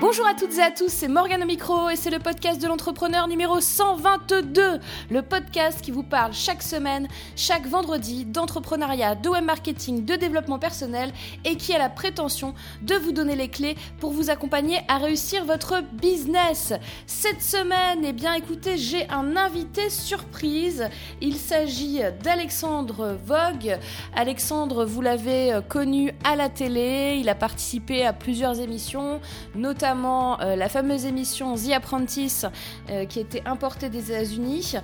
Bonjour à toutes et à tous, c'est Morgane au micro et c'est le podcast de l'entrepreneur numéro 122. Le podcast qui vous parle chaque semaine, chaque vendredi d'entrepreneuriat, de web marketing, de développement personnel et qui a la prétention de vous donner les clés pour vous accompagner à réussir votre business. Cette semaine, eh bien écoutez, j'ai un invité surprise. Il s'agit d'Alexandre Vogue. Alexandre, vous l'avez connu à la télé, il a participé à plusieurs émissions, notamment euh, la fameuse émission The Apprentice euh, qui était importée des États-Unis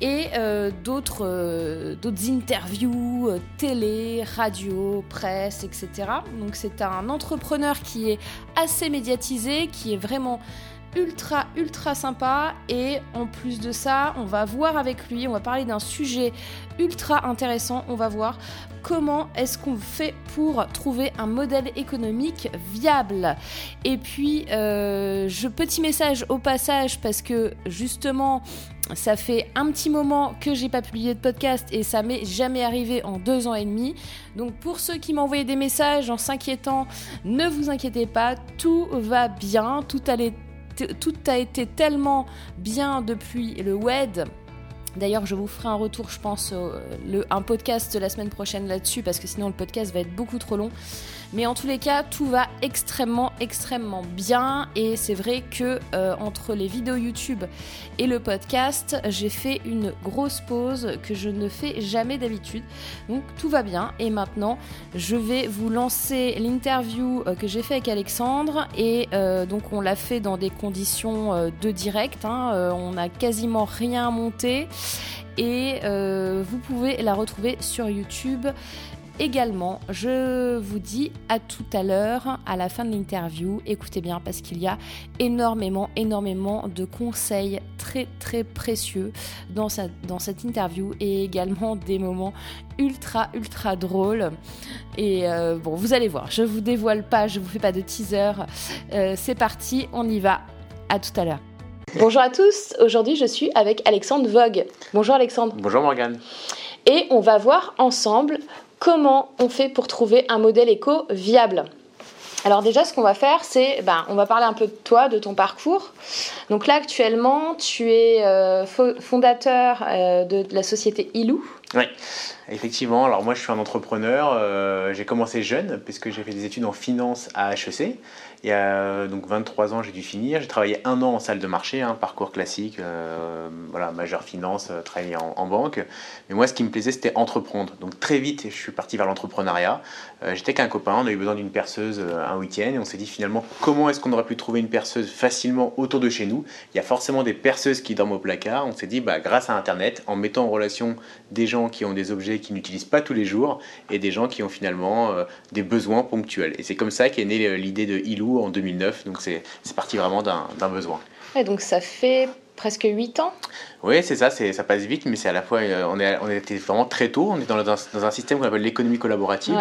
et euh, d'autres d'autres interviews télé, radio, presse, etc. Donc c'est un entrepreneur qui est assez médiatisé, qui est vraiment ultra ultra sympa. Et en plus de ça on va voir avec lui on va parler d'un sujet ultra intéressant. On va voir comment est-ce qu'on fait pour trouver un modèle économique viable. Et puis euh, petit message au passage parce que justement ça fait un petit moment que j'ai pas publié de podcast et ça m'est jamais arrivé en deux ans et demi. Donc pour ceux qui m'envoyaient des messages en s'inquiétant, ne vous inquiétez pas, tout va bien, tout allait tout a été tellement bien depuis le web. D'ailleurs, je vous ferai un retour, je pense, un podcast la semaine prochaine là-dessus, parce que sinon le podcast va être beaucoup trop long. Mais en tous les cas, tout va extrêmement, extrêmement bien. Et c'est vrai que euh, entre les vidéos YouTube et le podcast, j'ai fait une grosse pause que je ne fais jamais d'habitude. Donc tout va bien. Et maintenant, je vais vous lancer l'interview euh, que j'ai fait avec Alexandre. Et euh, donc on l'a fait dans des conditions de direct. Hein. on n'a quasiment rien monté. Et vous pouvez la retrouver sur YouTube également. Je vous dis à tout à l'heure, à la fin de l'interview. Écoutez bien parce qu'il y a énormément, énormément de conseils très, très précieux dans, dans cette interview et également des moments ultra, ultra drôles. Et euh, bon, vous allez voir, je vous dévoile pas, je vous fais pas de teaser. Euh, c'est parti, on y va. À tout à l'heure. Bonjour à tous, aujourd'hui je suis avec Alexandre Vogue. Bonjour Alexandre. Bonjour Morgane. Et on va voir ensemble comment on fait pour trouver un modèle éco viable alors déjà, ce qu'on va faire, c'est, ben, on va parler un peu de toi, de ton parcours. Donc là, actuellement, tu es euh, fondateur euh, de, la société Ilou. Effectivement. Alors moi, je suis un entrepreneur. Euh, j'ai commencé jeune, puisque j'ai fait des études en finance à HEC. Il y a donc 23 ans, j'ai dû finir. J'ai travaillé un an en salle de marché, un parcours classique, euh, voilà, majeur finance, euh, travailler en, banque. Mais moi, ce qui me plaisait, c'était entreprendre. Donc très vite, je suis parti vers l'entrepreneuriat. Euh, j'étais qu'un copain, on a eu besoin d'une perceuse un week-end et on s'est dit finalement comment est-ce qu'on aurait pu trouver une perceuse facilement autour de chez nous? Il y a forcément des perceuses qui dorment au placard. On s'est dit, bah, grâce à Internet, en mettant en relation des gens qui ont des objets qu'ils n'utilisent pas tous les jours et des gens qui ont finalement des besoins ponctuels. Et c'est comme ça qu'est née l'idée de Ilou en 2009. Donc c'est parti vraiment d'un besoin. Et donc ça fait presque 8 ans Oui, c'est ça, ça passe vite, mais c'est à la fois, euh, on, est, on était vraiment très tôt, on est dans, dans, dans un système qu'on appelle l'économie collaborative.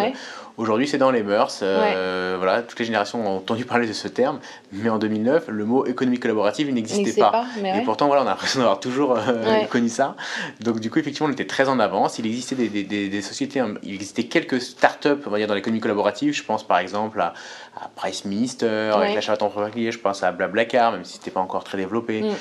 Aujourd'hui, c'est dans les mœurs, euh, voilà, toutes les générations ont entendu parler de ce terme, mais en 2009, le mot économie collaborative il n'existait pas. Et pourtant, voilà, on a l'impression d'avoir toujours euh, connu ça. Donc du coup, effectivement, on était très en avance. Il existait des, des, des, sociétés, hein, il existait quelques startups, on va dire, dans l'économie collaborative. Je pense par exemple à, à Price Minister, avec l'achat d'entreprise, je pense à Blablacar, même si c'était pas encore très développé. Mm.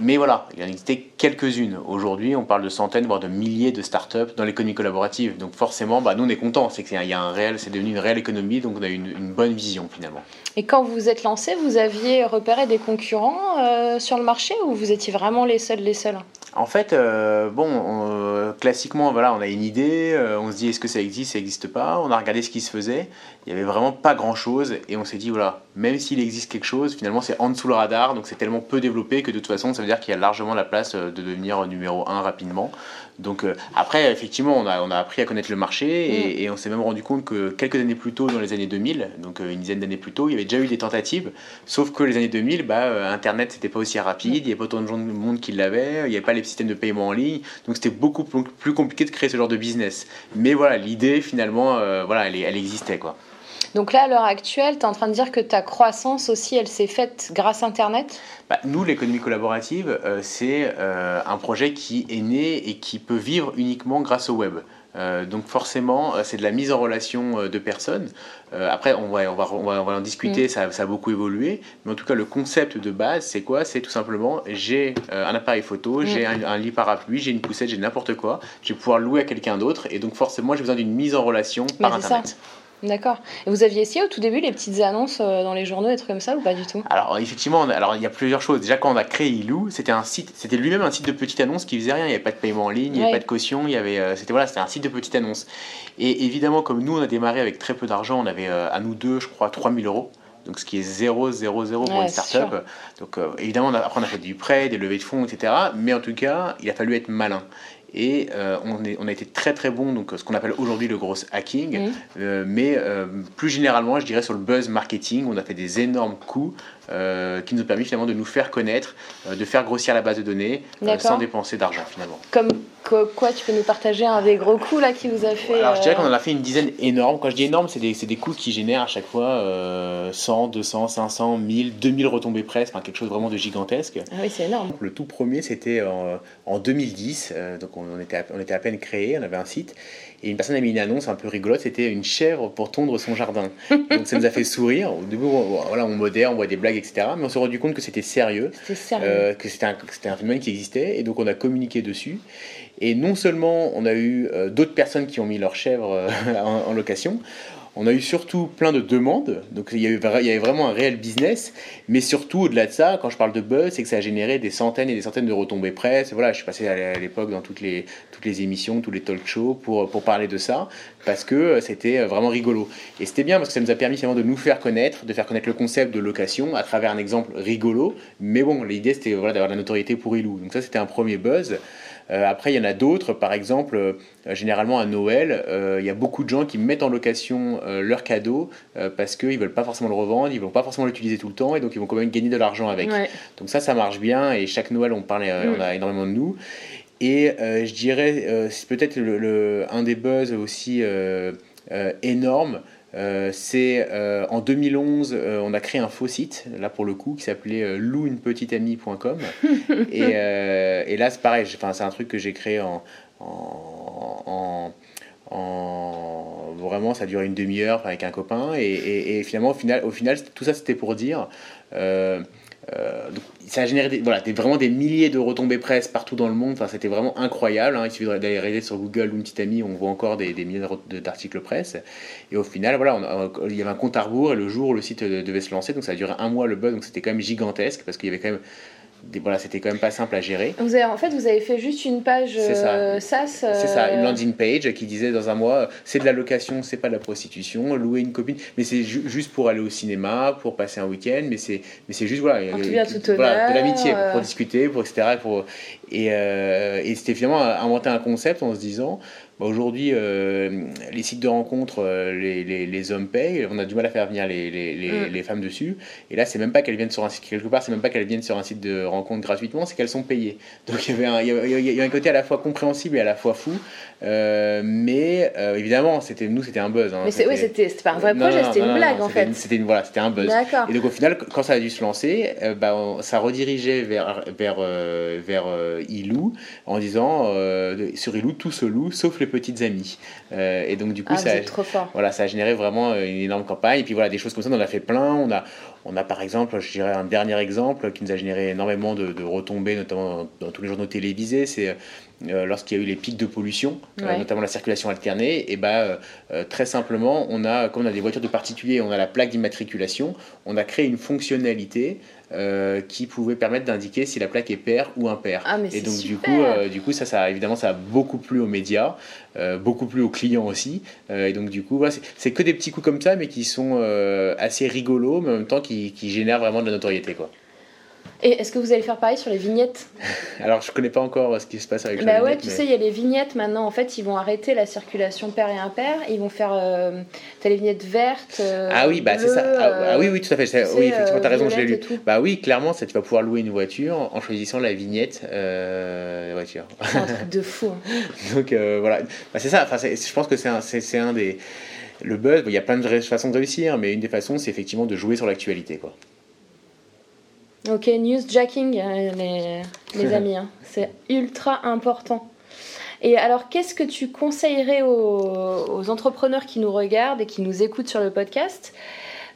Mais voilà, il en existait quelques-unes. Aujourd'hui, on parle de centaines, voire de milliers de startups dans l'économie collaborative. Donc forcément, bah, nous, on est contents. C'est qu'il y a un réel, c'est devenu une réelle économie, donc on a une, une bonne vision finalement. Et quand vous vous êtes lancé, vous aviez repéré des concurrents euh, sur le marché ou vous étiez vraiment les seuls, les seuls? En fait, euh, bon, euh, classiquement, on a une idée, on se dit est-ce que ça existe, ça n'existe pas? On a regardé ce qui se faisait, il n'y avait vraiment pas grand-chose, et on s'est dit voilà, même s'il existe quelque chose, finalement c'est en dessous le radar, donc c'est tellement peu développé que de toute façon, ça veut dire qu'il y a largement la place de devenir numéro 1 rapidement. Donc euh, après, effectivement, on a, on a appris à connaître le marché mm. et, on s'est même rendu compte que quelques années plus tôt, dans les années 2000, donc euh, une dizaine d'années plus tôt, il y avait déjà eu des tentatives. Sauf que les années 2000, bah, euh, Internet, c'était pas aussi rapide, il n'y avait pas autant de gens de monde qui l'avaient, il n'y avait pas les systèmes de paiement en ligne, donc c'était beaucoup plus compliqué de créer ce genre de business. Mais voilà, l'idée, finalement, voilà, elle, elle existait. quoi. Donc là, à l'heure actuelle, tu es en train de dire que ta croissance aussi, elle s'est faite grâce à Internet? Bah, Nous, l'économie collaborative, euh, c'est euh, un projet qui est né et qui peut vivre uniquement grâce au web. donc forcément, c'est de la mise en relation de personnes. après, on va, on, va, on, va, en discuter, mm. ça, ça, a beaucoup évolué. Mais en tout cas, le concept de base, c'est quoi? C'est tout simplement, j'ai un appareil photo, mm. j'ai un, lit parapluie, j'ai une poussette, j'ai n'importe quoi. Je vais pouvoir louer à quelqu'un d'autre. Et donc forcément, j'ai besoin d'une mise en relation par Internet. D'accord. Et vous aviez essayé au tout début les petites annonces euh, dans les journaux, des trucs comme ça ou pas du tout? Alors effectivement, alors il y a plusieurs choses. Déjà quand on a créé Ilou, c'était un site, c'était lui-même un site de petites annonces qui faisait rien. Il n'y avait pas de paiement en ligne, il n'y avait pas de caution, il y avait, euh, c'était voilà, c'était un site de petites annonces. Et évidemment, comme nous on a démarré avec très peu d'argent, on avait euh, à nous deux, je crois, 3000 euros donc ce qui est 0, 0, 0 pour une startup. Donc évidemment, après on a fait du prêt, des levées de fonds, etc. Mais en tout cas, il a fallu être malin. Et euh, on, est, on, a été très très bon, donc ce qu'on appelle aujourd'hui le gros hacking, euh, mais euh, plus généralement, je dirais sur le buzz marketing, on a fait des énormes coups qui nous ont permis finalement de nous faire connaître, de faire grossir la base de données sans dépenser d'argent finalement. Comme quoi, tu peux nous partager un des gros coups là qui vous a fait Alors je dirais qu'on en a fait une dizaine énorme. Quand je dis énorme, c'est des, des coûts qui génèrent à chaque fois 100, 200, 500, 1000, 2000 retombées presque, enfin, quelque chose vraiment de gigantesque. Ah oui, c'est énorme. Le tout premier, c'était en, en, 2010, donc on on était, on était à peine créé, on avait un site, et une personne a mis une annonce un peu rigolote, c'était une chèvre pour tondre son jardin. Donc ça nous a fait sourire. Au début, on, voilà, on modère, on voit des blagues, etc. Mais on s'est rendu compte que c'était sérieux, euh, que c'était un, un, phénomène qui existait, et donc on a communiqué dessus. Et non seulement on a eu euh, d'autres personnes qui ont mis leur chèvre euh, en, location, on a eu surtout plein de demandes, donc il y, avait, vraiment un réel business, mais surtout au-delà de ça, quand je parle de buzz, c'est que ça a généré des centaines et des centaines de retombées presse. Voilà, je suis passé à l'époque dans toutes les, émissions, tous les talk shows pour, parler de ça, parce que c'était vraiment rigolo. Et c'était bien parce que ça nous a permis finalement de nous faire connaître, de faire connaître le concept de location à travers un exemple rigolo, mais bon, l'idée c'était d'avoir de la notoriété pour Ilou. Donc ça c'était un premier buzz. Euh, après, il y en a d'autres, par exemple, euh, généralement à Noël, euh, il y a beaucoup de gens qui mettent en location leur cadeau parce qu'ils ne veulent pas forcément le revendre, ils ne vont pas forcément l'utiliser tout le temps et donc ils vont quand même gagner de l'argent avec. Donc ça, ça marche bien et chaque Noël, on, parle, on a énormément de nous. Et je dirais, c'est peut-être le, un des buzz aussi énormes. Euh, c'est euh, en 2011, euh, on a créé un faux site, là pour le coup, qui s'appelait louunepetiteamie.com. et, et là, c'est pareil, c'est un truc que j'ai créé en, en, en, Vraiment, ça a duré une demi-heure avec un copain. Et, et, finalement, au final, au final, tout ça, c'était pour dire. Euh, ça a généré des, voilà, des, vraiment des milliers de retombées presse partout dans le monde. Enfin, c'était vraiment incroyable. Hein. Il suffit d'aller regarder sur Google ou une petite amie, on voit encore des, des milliers d'articles presse. Et au final, voilà, il y avait un compte à rebours et le jour où le site devait se lancer, donc ça a duré un mois le buzz, donc c'était quand même gigantesque parce qu'il y avait quand même voilà, c'était quand même pas simple à gérer. Vous avez, en fait, vous avez fait juste une page euh, SaaS. C'est ça, une euh, landing page qui disait dans un mois, c'est de la location, c'est pas de la prostitution, louer une copine, mais c'est juste pour aller au cinéma, pour passer un week-end, mais c'est, mais c'est juste voilà, de l'amitié pour, discuter, pour etc. Pour, et, euh, et c'était finalement inventer un concept en se disant, bah, aujourd'hui, euh, les sites de rencontres, euh, les, les, les, hommes payent, on a du mal à faire venir les, les mm. femmes dessus. Et là, c'est même pas qu'elles viennent sur un site, quelque part, c'est même pas qu'elles viennent sur un site de rencontre gratuitement, c'est qu'elles sont payées. Donc il y, avait un, il, y a, un côté à la fois compréhensible et à la fois fou. Euh, mais évidemment, c'était, nous, c'était un buzz. Hein. mais c'est, oui, c'était, pas un vrai projet, c'était une blague en fait. C'était, voilà, c'était un buzz. Et donc au final, quand ça a dû se lancer, bah, ça redirigeait vers, vers, vers Ilou en disant sur Ilou, tout se loue, sauf les petites amies. Euh, et donc, du coup, ah, ça, a, Voilà, ça a généré vraiment euh, une énorme campagne. Et puis, voilà, des choses comme ça, on en a fait plein. On a, on a par exemple, je dirais un dernier exemple qui nous a généré énormément de, retombées, notamment dans, tous les journaux télévisés, c'est euh, lorsqu'il y a eu les pics de pollution, notamment la circulation alternée, et bah, très simplement, on a, comme on a des voitures de particuliers, on a la plaque d'immatriculation, on a créé une fonctionnalité euh, qui pouvait permettre d'indiquer si la plaque est paire ou impair. Ah, et donc du coup, euh, du coup, ça, ça, évidemment, ça a beaucoup plu aux médias, euh, beaucoup plu aux clients aussi. et donc du coup, c'est que des petits coups comme ça, mais qui sont assez rigolos, mais en même temps qui, qui génèrent vraiment de la notoriété, quoi. Et est-ce que vous allez faire pareil sur les vignettes Alors, je connais pas encore euh, ce qui se passe avec bah ouais, tu sais, il y a les vignettes maintenant. En fait, ils vont arrêter la circulation pair et impair. Ils vont faire. Euh, as les vignettes vertes. Euh, ah oui, bah c'est ça. Ah, ah, oui, oui, tout à fait. oui, effectivement, tu as raison, je l'ai lu. Bah oui, clairement, ça, tu vas pouvoir louer une voiture en choisissant la vignette voiture. C'est un truc de fou. Hein. Donc voilà, bah, c'est ça. Enfin, je pense que c'est un, un des. Le buzz, il y a plein de façons de réussir, mais une des façons, c'est effectivement de jouer sur l'actualité, quoi. Ok, newsjacking, euh, les, les amis, hein. c'est ultra important. Et alors, qu'est-ce que tu conseillerais aux, entrepreneurs qui nous regardent et qui nous écoutent sur le podcast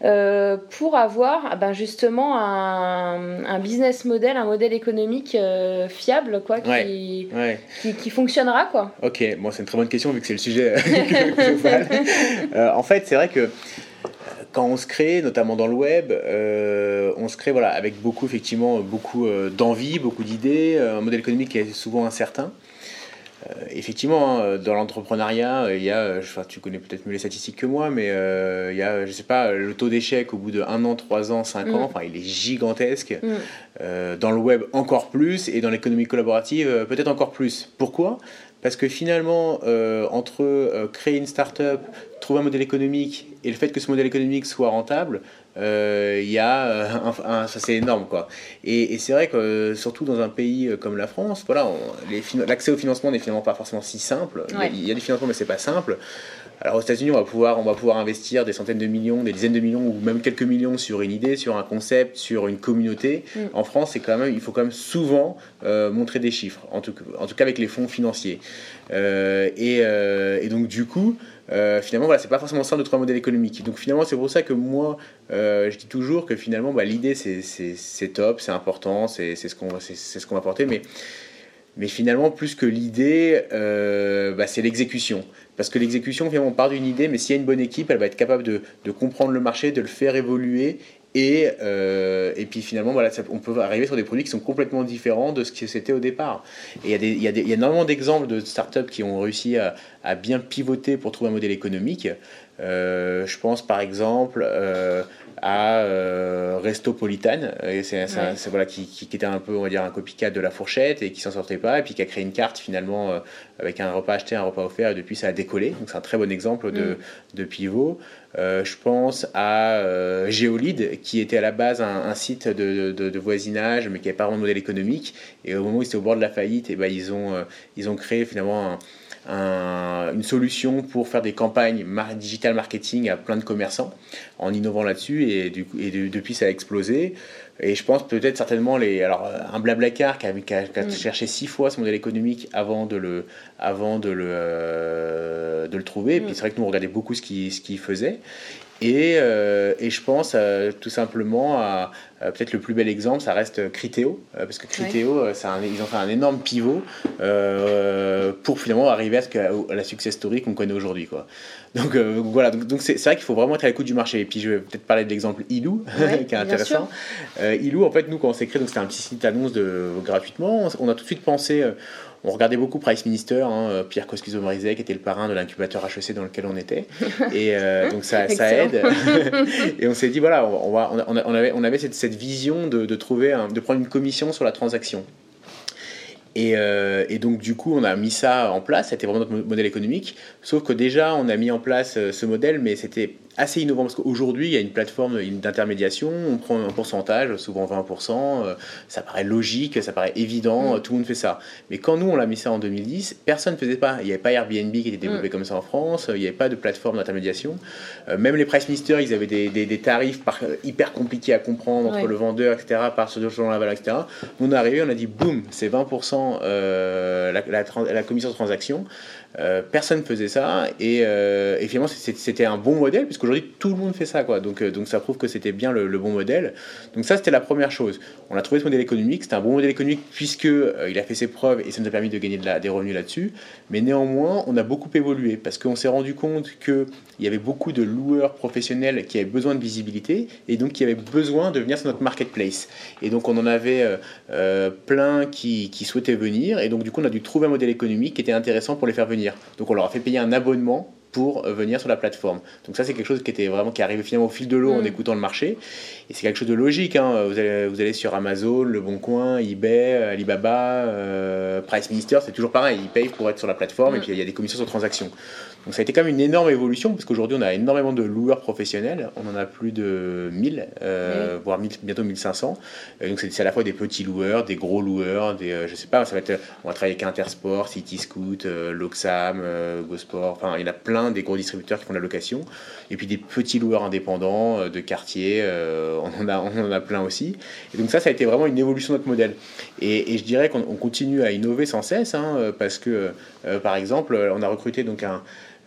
euh, pour avoir ah ben justement un, business model, un modèle économique euh, fiable quoi, qui, Qui, fonctionnera quoi? Ok, bon, c'est une très bonne question vu que c'est le sujet en fait, c'est vrai que quand on se crée, notamment dans le web, euh, on se crée voilà, avec beaucoup, effectivement, beaucoup euh, d'envie, beaucoup d'idées, euh, un modèle économique qui est souvent incertain. effectivement, hein, dans l'entrepreneuriat, il y a, tu connais peut-être mieux les statistiques que moi, mais il y a, je sais pas, le taux d'échec au bout de 1 an, 3 ans, 5 ans, mm. enfin, il est gigantesque. Mm. dans le web, encore plus, et dans l'économie collaborative, peut-être encore plus. Pourquoi? Parce que finalement, entre créer une start-up, trouver un modèle économique et le fait que ce modèle économique soit rentable, euh, y a un, ça c'est énorme quoi. Et, c'est vrai que surtout dans un pays comme la France, voilà, l'accès au financement n'est finalement pas forcément si simple. Il y a du financement mais c'est pas simple. Alors aux États-Unis, on va pouvoir, on va pouvoir investir des centaines de millions, des dizaines de millions ou même quelques millions sur une idée, sur un concept, sur une communauté. Mm. En France, c'est quand même, il faut quand même souvent euh, montrer des chiffres, en tout, en tout cas avec les fonds financiers. Euh, et, euh, et, donc du coup, finalement, voilà, c'est pas forcément ça notre modèle économique. Donc finalement, c'est pour ça que moi, je dis toujours que finalement, bah, l'idée c'est top, c'est important, c'est ce qu'on va porter, mais finalement, plus que l'idée, bah, c'est l'exécution. Parce que l'exécution, finalement, on part d'une idée, mais s'il y a une bonne équipe, elle va être capable de, de comprendre le marché, de le faire évoluer. Et, euh, et puis finalement, voilà, on peut arriver sur des produits qui sont complètement différents de ce que c'était au départ. Et il y, y y a énormément d'exemples de startups qui ont réussi à, à, bien pivoter pour trouver un modèle économique. Euh, je pense par exemple euh, à Restopolitan, c'est, voilà, qui, qui, était un peu on va dire un copycat de la fourchette et qui s'en sortait pas et puis qui a créé une carte finalement avec un repas acheté, un repas offert et depuis ça a décollé. Donc c'est un très bon exemple de, mm. de pivot. Euh, je pense à euh, Géolide qui était à la base un, site de, de, voisinage mais qui n'avait pas vraiment de modèle économique et au moment où c'était au bord de la faillite et eh ben, ils, ont, ils ont créé finalement un, une solution pour faire des campagnes digital marketing à plein de commerçants en innovant là-dessus et, du, et depuis ça a explosé. Et je pense peut-être certainement les, alors un Blablacar qui a, qui a, mm. cherché six fois ce modèle économique avant de le, avant de le, euh, de le trouver. Et puis mm. c'est vrai que nous on regardait beaucoup ce qu'il ce faisait. Et, euh, et, je pense euh, tout simplement à, peut-être le plus bel exemple, ça reste Criteo, parce que Criteo, ils ont fait un énorme pivot pour finalement arriver à, ce que, à la success story qu'on connaît aujourd'hui. Quoi. Donc voilà, donc c'est vrai qu'il faut vraiment être à l'écoute du marché. Et puis je vais peut-être parler de l'exemple Ilou, qui est intéressant. Ilou, en fait, nous quand on s'est créé, c'était un petit site annonce de, gratuitement, on a tout de suite pensé on regardait beaucoup Price Minister, hein, euh, Pierre Coscuzo-Morizet, qui était le parrain de l'incubateur HEC dans lequel on était. Et euh, donc ça, ça aide. et on s'est dit, voilà, on, va, on, avait, on avait cette, cette vision de, de trouver de prendre une commission sur la transaction. Et, euh, et, donc du coup, on a mis ça en place, c'était vraiment notre modèle économique, sauf que déjà, on a mis en place ce modèle, mais c'était assez innovant parce qu'aujourd'hui, il y a une plateforme d'intermédiation, on prend un pourcentage, souvent 20%, euh, ça paraît logique, ça paraît évident, mm. tout le monde fait ça. Mais quand nous, on l'a mis ça en 2010, personne ne faisait pas. Il n'y avait pas Airbnb qui était développé mm. comme ça en France, il n'y avait pas de plateforme d'intermédiation. Euh, même les price ministers, ils avaient des, des, tarifs par, hyper compliqués à comprendre entre le vendeur, etc., par ce dont la valeur, etc. On est arrivé, on a dit, boum, c'est 20% euh, la, la, la, commission de transaction. Euh, personne faisait ça et, euh, et finalement c'était un bon modèle puisqu'aujourd'hui tout le monde fait ça quoi. Donc, euh, donc ça prouve que c'était bien le, bon modèle. Donc ça c'était la première chose. On a trouvé ce modèle économique. C'était un bon modèle économique puisque il a fait ses preuves et ça nous a permis de gagner des revenus là-dessus. Mais néanmoins on a beaucoup évolué parce qu'on s'est rendu compte que il y avait beaucoup de loueurs professionnels qui avaient besoin de visibilité et donc qui avaient besoin de venir sur notre marketplace. Et donc on en avait euh, euh, plein qui, qui, souhaitaient venir et donc du coup on a dû trouver un modèle économique qui était intéressant pour les faire venir. Donc on leur a fait payer un abonnement pour euh, venir sur la plateforme. Donc ça c'est quelque chose qui était vraiment qui arrivé finalement au fil de l'eau en mm. écoutant le marché et c'est quelque chose de logique. Hein. Vous, allez, vous allez sur Amazon, Le Bon Coin, eBay, Alibaba, Price Minister, c'est toujours pareil. Ils payent pour être sur la plateforme et mm. puis il y a des commissions sur transaction. Donc ça a été quand même une énorme évolution, parce qu'aujourd'hui on a énormément de loueurs professionnels, on en a plus de 1000, euh, voire bientôt 1500. Et donc c'est à la fois des petits loueurs, des gros loueurs, des, euh, je sais pas, ça va être, on va travailler avec Intersport, City Scoot, euh, Loxam, GoSport, enfin il y en a plein des gros distributeurs qui font de la location, et puis des petits loueurs indépendants de quartier, on, en a, on en a plein aussi. Et donc ça, ça a été vraiment une évolution de notre modèle. Et, je dirais qu'on continue à innover sans cesse, hein, parce que, par exemple, on a recruté donc un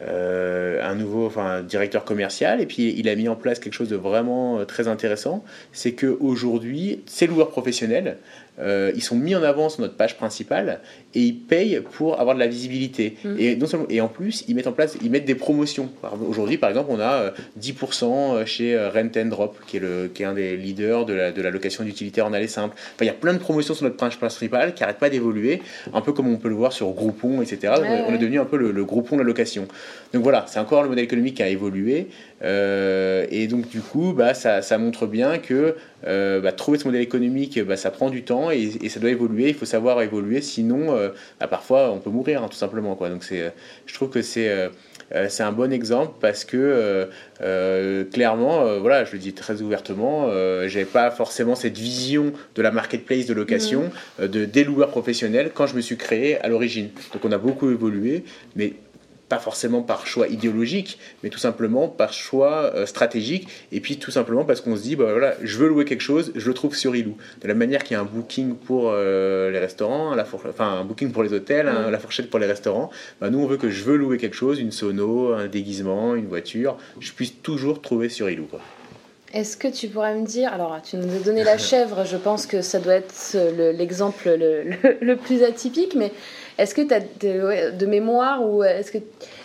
euh, un nouveau enfin, directeur commercial et puis il a mis en place quelque chose de vraiment euh, très intéressant, c'est qu'aujourd'hui, ces loueurs professionnels, euh, ils sont mis en avant sur notre page principale et ils payent pour avoir de la visibilité. Mm. Et, non seulement, et en plus, ils mettent en place ils mettent des promotions. Aujourd'hui, par exemple, on a 10% euh, chez euh, Rent and Drop, qui est, le, qui est un des leaders de la, de la location d'utilitaires en allée simple. Enfin, il y a plein de promotions sur notre page principale qui n'arrêtent pas d'évoluer, un peu comme on peut le voir sur Groupon, etc. on est devenu un peu le, le Groupon de la location. Donc voilà, c'est encore le modèle économique qui a évolué. et donc, du coup, bah, ça, ça montre bien que euh, bah, trouver ce modèle économique, bah, ça prend du temps et, ça doit évoluer. Il faut savoir évoluer, sinon, euh, bah, parfois, on peut mourir, hein, tout simplement. Quoi. Donc, c'est, euh, je trouve que c'est, c'est un bon exemple parce que, clairement, voilà, je le dis très ouvertement, j'avais pas forcément cette vision de la marketplace de location, mmh. de, des loueurs professionnels quand je me suis créé à l'origine. Donc, on a beaucoup évolué, mais pas forcément par choix idéologique, mais tout simplement par choix euh, stratégique, et puis tout simplement parce qu'on se dit, bah voilà, je veux louer quelque chose, je le trouve sur Ilou. De la manière qu'il y a un booking pour euh, les restaurants, la enfin un booking pour les hôtels, la fourchette pour les restaurants, bah, nous on veut que je veux louer quelque chose, une sono, un déguisement, une voiture, je puisse toujours trouver sur Ilou. Est-ce que tu pourrais me dire, alors tu nous as donné la chèvre, je pense que ça doit être l'exemple le, plus atypique, mais est-ce que tu as de, mémoire ou est-ce que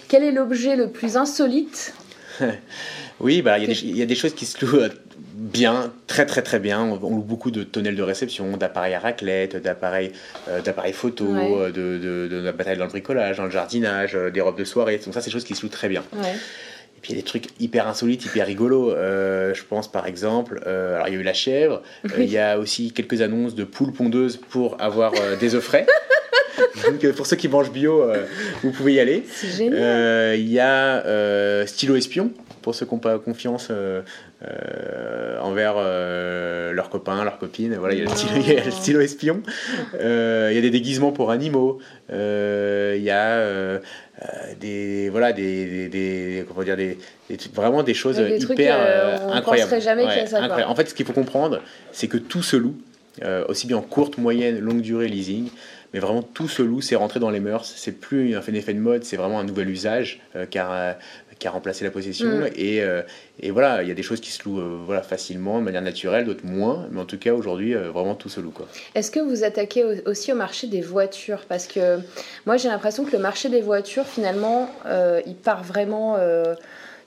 quel est l'objet le plus insolite Oui, bah il y, a des choses qui se louent euh, bien, très très très bien. On, loue beaucoup de tonnelles de réception, d'appareils à raclette, d'appareils euh, d'appareils photo, euh, de, de, de, la dans le bricolage, dans le jardinage, des robes de soirée. Donc ça, c'est des choses qui se louent très bien. Et puis il y a des trucs hyper insolites, hyper rigolos. je pense par exemple, alors il y a eu la chèvre, il y a aussi quelques annonces de poules pondeuses pour avoir des œufs frais. Donc euh, pour ceux qui mangent bio, euh, vous pouvez y aller. C'est génial. Euh, il y a Stylo Espion, pour ceux qui n'ont pas confiance envers leurs copains, leurs copines. Voilà, il y a le stylo, espion. il y a des déguisements pour animaux. il y a des voilà des, des, comment dire des, vraiment des choses hyper incroyables. jamais ça, En fait, ce qu'il faut comprendre, c'est que tout se loue, aussi bien en courte, moyenne, longue durée leasing mais vraiment tout se loue, c'est rentré dans les mœurs. C'est plus un effet de mode, c'est vraiment un nouvel usage euh, car, euh, qui a remplacé la possession. Mm. Et, euh, et, voilà, il y a des choses qui se louent voilà, facilement, de manière naturelle, d'autres moins. Mais en tout cas, aujourd'hui, vraiment tout se loue. Est-ce que vous attaquez aussi au marché des voitures? Parce que moi, j'ai l'impression que le marché des voitures, finalement, il part vraiment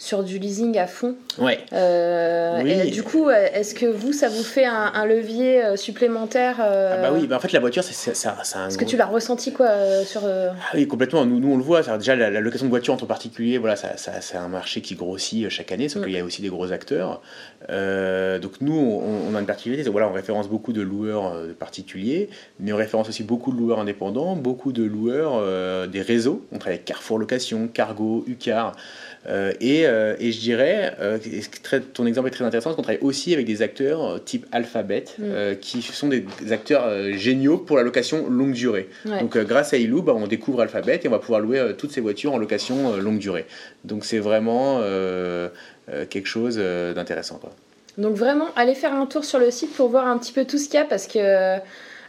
sur du leasing à fond. Ouais. Euh, et du coup, est-ce que vous, ça vous fait un, levier euh, supplémentaire euh, ah Bah oui, bah en fait, la voiture, c'est ça. Est-ce que tu l'as ressenti quoi sur ah Oui, complètement. Nous, nous on le voit. Déjà, la, location de voiture entre particuliers, voilà, ça, ça c'est un marché qui grossit chaque année, sauf mm. qu'il y a aussi des gros acteurs. donc nous, on, a une particularité. Voilà, on référence beaucoup de loueurs de particuliers, mais on référence aussi beaucoup de loueurs indépendants, beaucoup de loueurs des réseaux. On travaille avec Carrefour Location, Cargo, Ucar. Euh, et, euh, et, je dirais, euh, ton exemple est très intéressant, parce qu'on travaille aussi avec des acteurs type Alphabet, mm. qui sont des, acteurs géniaux pour la location longue durée. Donc grâce à Ilou, bah, on découvre Alphabet et on va pouvoir louer toutes ces voitures en location longue durée. Donc c'est vraiment quelque chose d'intéressant. Donc vraiment, allez faire un tour sur le site pour voir un petit peu tout ce qu'il y a, parce que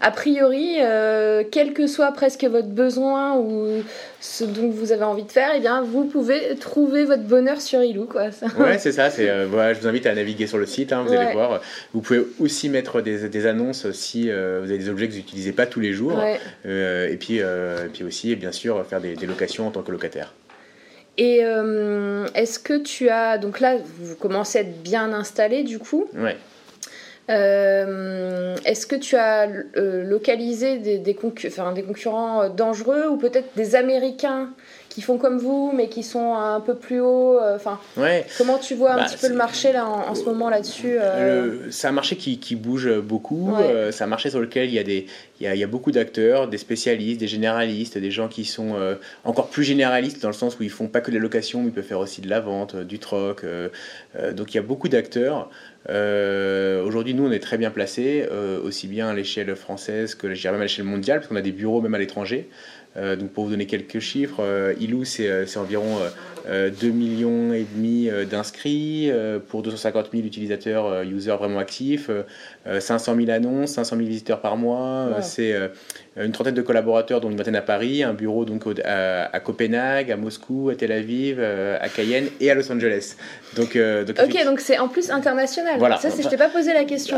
a priori, euh, quel que soit presque votre besoin ou ce dont vous avez envie de faire, eh bien, vous pouvez trouver votre bonheur sur Ilou. Quoi. Ouais, c'est ça. C'est, euh, voilà, je vous invite à naviguer sur le site, hein, vous allez voir. Vous pouvez aussi mettre des, des annonces si euh, vous avez des objets que vous n'utilisez pas tous les jours. et, puis, et puis aussi, bien sûr, faire des, des locations en tant que locataire. Et est-ce que tu as. Donc là, vous commencez à être bien installé du coup? Ouais. Euh, est-ce que tu as euh, localisé des, concurrents euh, dangereux ou peut-être des Américains qui font comme vous, mais qui sont un peu plus haut. Enfin, comment tu vois un bah, petit peu le marché là en, ce moment là-dessus C'est un marché qui, qui bouge beaucoup. c'est un marché sur lequel il y a des, il y a, il y a beaucoup d'acteurs, des spécialistes, des généralistes, des gens qui sont encore plus généralistes dans le sens où ils font pas que de la location, mais ils peuvent faire aussi de la vente, du troc. donc il y a beaucoup d'acteurs. Euh, aujourd'hui, nous, on est très bien placés, euh, aussi bien à l'échelle française que même à l'échelle mondiale, parce qu'on a des bureaux même à l'étranger. Euh, donc pour vous donner quelques chiffres, Ilou, c'est environ 2 millions et demi d'inscrits pour 250 000 utilisateurs, users vraiment actifs, 500 000 annonces, 500 000 visiteurs par mois. C'est une trentaine de collaborateurs, dont une vingtaine à Paris, un bureau donc à, Copenhague, à Moscou, à Tel Aviv, à Cayenne et à Los Angeles. Donc, ok, donc c'est en plus international. Voilà. Ça, je t'ai pas posé la question.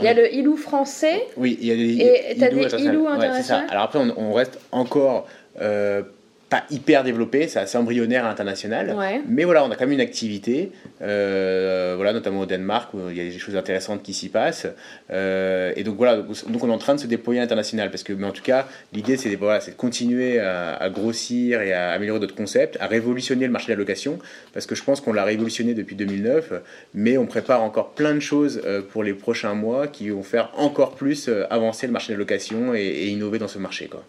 il y a le ILU français. Oui, il y a des, et as des ILU internationaux. Alors après, on, reste encore euh, pas hyper développé, c'est assez embryonnaire à l'international. Mais voilà, on a quand même une activité, euh, voilà, notamment au Danemark, où il y a des choses intéressantes qui s'y passent. Euh, et donc voilà, donc on est en train de se déployer à l'international. Parce que, mais en tout cas, l'idée, c'est voilà, de continuer à, grossir et à améliorer notre concept, à révolutionner le marché de la location. Parce que je pense qu'on l'a révolutionné depuis 2009, mais on prépare encore plein de choses euh, pour les prochains mois qui vont faire encore plus avancer le marché de la location et, et innover dans ce marché. Quoi.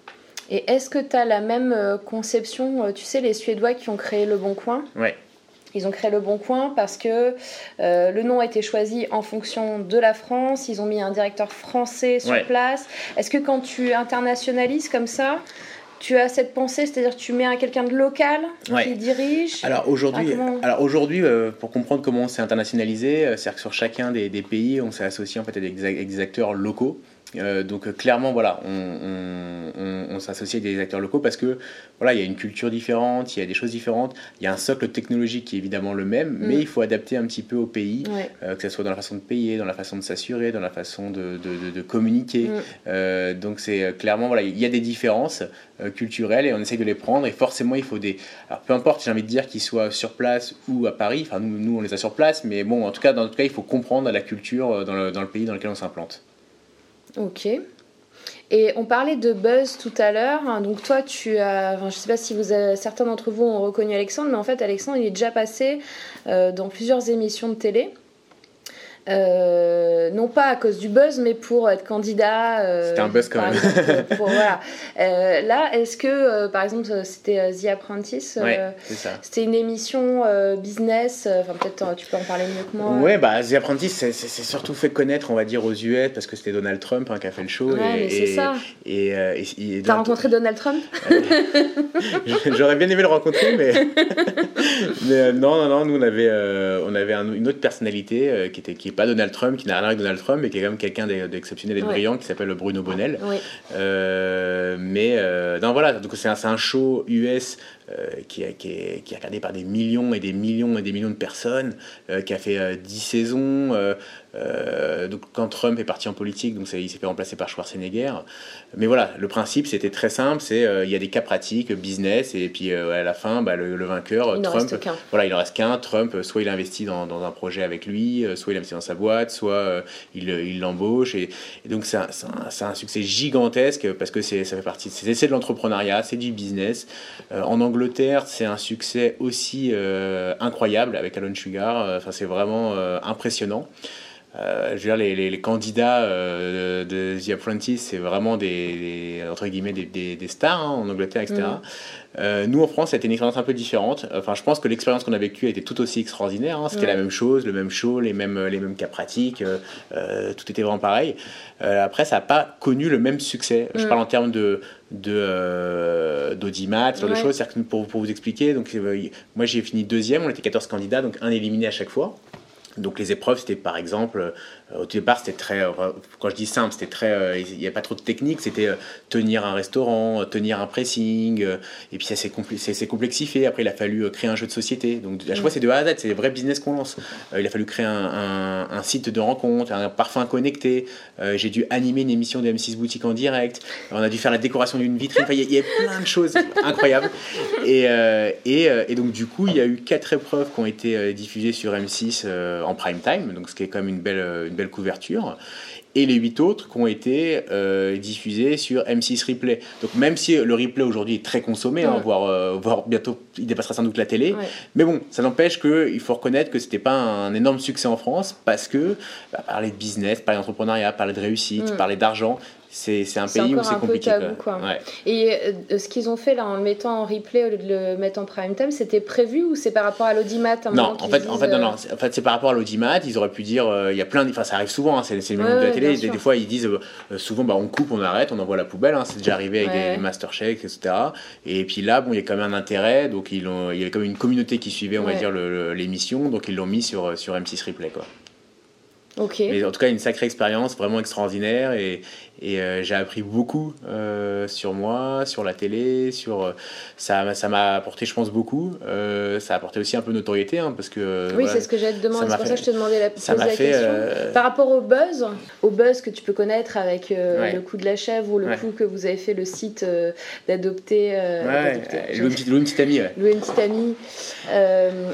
Et est-ce que tu as la même euh, conception euh, Tu sais, les Suédois qui ont créé Le Bon Coin? Ouais. Ils ont créé Le Bon Coin parce que euh, le nom a été choisi en fonction de la France. Ils ont mis un directeur français sur place. Est-ce que quand tu internationalises comme ça, tu as cette pensée, c'est-à-dire tu mets quelqu'un de local qui dirige? Alors aujourd'hui, alors aujourd'hui pour comprendre comment on s'est internationalisé, c'est-à-dire que sur chacun des, pays, on s'est associé en fait à des acteurs locaux. Euh, donc euh, clairement, voilà, on, s'associe avec des acteurs locaux parce que voilà, il y a une culture différente, il y a des choses différentes, il y a un socle technologique qui est évidemment le même, mm. mais il faut adapter un petit peu au pays, euh, que ce soit dans la façon de payer, dans la façon de s'assurer, dans la façon de, de, communiquer. Mm. donc c'est clairement voilà, il y a des différences culturelles et on essaye de les prendre et forcément il faut des, alors peu importe, j'ai envie de dire qu'ils soient sur place ou à Paris, enfin nous, nous on les a sur place, mais bon en tout cas dans tout cas il faut comprendre la culture dans le, dans le pays dans lequel on s'implante. Ok. Et on parlait de buzz tout à l'heure. Hein. Donc toi, tu as, je ne sais pas si certains d'entre vous ont reconnu Alexandre, mais en fait, Alexandre, il est déjà passé euh, dans plusieurs émissions de télé. Euh, non pas à cause du buzz, mais pour être candidat. Euh, c'était un buzz quand même. voilà. Euh, là, est-ce que, par exemple, c'était The Apprentice C'était une émission business. Enfin, peut-être tu peux en parler mieux que moi. Ouais, bah, The Apprentice, c'est surtout fait connaître, on va dire, aux US parce que c'était Donald Trump hein, qui a fait le show. Ouais, et, c'est ça. Et, T'as rencontré Donald Trump J'aurais bien aimé le rencontrer, mais, mais non, non, non. Nous, on avait, on avait une autre personnalité qui était qui pas Donald Trump, qui n'a rien avec Donald Trump, mais qui est quand même quelqu'un d'exceptionnel et de brillant, qui s'appelle Bruno Bonnell. Euh, mais euh, non, voilà, donc c'est un, un, show US qui, qui, est, qui, est, regardé par des millions et des millions et des millions de personnes, qui a fait 10 saisons. donc quand Trump est parti en politique, donc il s'est fait remplacer par Schwarzenegger. Mais voilà, le principe c'était très simple, c'est il y a des cas pratiques, business, et puis à la fin, bah, le, vainqueur, il Trump, voilà, il en reste qu'un. Trump, soit il investit dans, dans, un projet avec lui, soit il investit dans sa boîte, soit euh, il l'embauche. Et, donc c'est un, un, succès gigantesque parce que ça fait partie, c'est de l'entrepreneuriat, c'est du business. Euh, en C'est un succès aussi euh, incroyable avec Alon Sugar. Enfin, c'est vraiment impressionnant. Je veux dire, les, les, candidats de The Apprentice, c'est vraiment des, entre guillemets, des, des, stars hein, en Angleterre, etc. Euh, nous, en France, été une expérience un peu différente. Enfin, je pense que l'expérience qu'on a vécue a été tout aussi extraordinaire. Hein. C'était la même chose, le même show, les mêmes, les mêmes cas pratiques. Euh, euh, tout était vraiment pareil. après, ça n'a pas connu le même succès. Je parle en termes de d'audimat, ce genre de choses. Pour, pour vous expliquer, donc, moi j'ai fini deuxième, on était 14 candidats, donc un éliminé à chaque fois. Donc les épreuves, c'était par exemple au départ, c'était très, euh, quand je dis simple, c'était très, euh, il n'y a pas trop de technique, c'était tenir un restaurant, tenir un pressing, et puis ça s'est complexifié. Après, il a fallu créer un jeu de société. Donc, à chaque fois, c'est de A à Z, c'est des vrais business qu'on lance. il a fallu créer un, un, site de rencontre, un parfum connecté. J'ai dû animer une émission de M6 Boutique en direct. On a dû faire la décoration d'une vitrine. il y, a plein de choses incroyables. Et, et, et, donc, du coup, il y a eu quatre épreuves qui ont été diffusées sur M6 en prime time, donc ce qui est quand même une belle belle couverture et les huit autres qui ont été euh, diffusés sur M6 Replay. Donc même si le replay aujourd'hui est très consommé, hein, voire, euh, voire, bientôt il dépassera sans doute la télé, mais bon, ça n'empêche qu'il faut reconnaître que c'était pas un énorme succès en France parce que bah, parler de business, parler d'entrepreneuriat, parler de réussite, mm. parler d'argent, c'est un pays où c'est compliqué. Tabou, quoi. Et euh, ce qu'ils ont fait là en le mettant en replay au lieu de le mettre en prime time, c'était prévu ou c'est par rapport à l'audimat Non, en fait, en fait, non, non. Euh, en fait, c'est par rapport à l'audimat. Ils auraient pu dire, euh, il y a plein, enfin, ça arrive souvent. Hein, c'est le milieu de la télé. Des, fois, ils disent souvent, bah, on coupe, on arrête, on envoie la poubelle. Hein, c'est déjà arrivé avec des Master Chefs, etc. Et puis là, bon, il y a quand même un intérêt. Donc, ils ont, il y a quand même une communauté qui suivait, on va dire, l'émission. Donc, ils l'ont mis sur sur M6 Replay, quoi. Mais en tout cas, une sacrée expérience, vraiment extraordinaire. Et, et euh, j'ai appris beaucoup euh, sur moi, sur la télé, sur euh, ça, ça m'a apporté, je pense, beaucoup. ça a apporté aussi un peu de notoriété, hein, parce que. Oui, c'est ce que j'allais te demander. C'est pour ça que je te demandais la, ça la fait, question. Par rapport au buzz, au buzz que tu peux connaître avec le coup de la chèvre ou le coup que vous avez fait le site d'adopter. Ouais, louer, une petite amie. Louer une petite amie.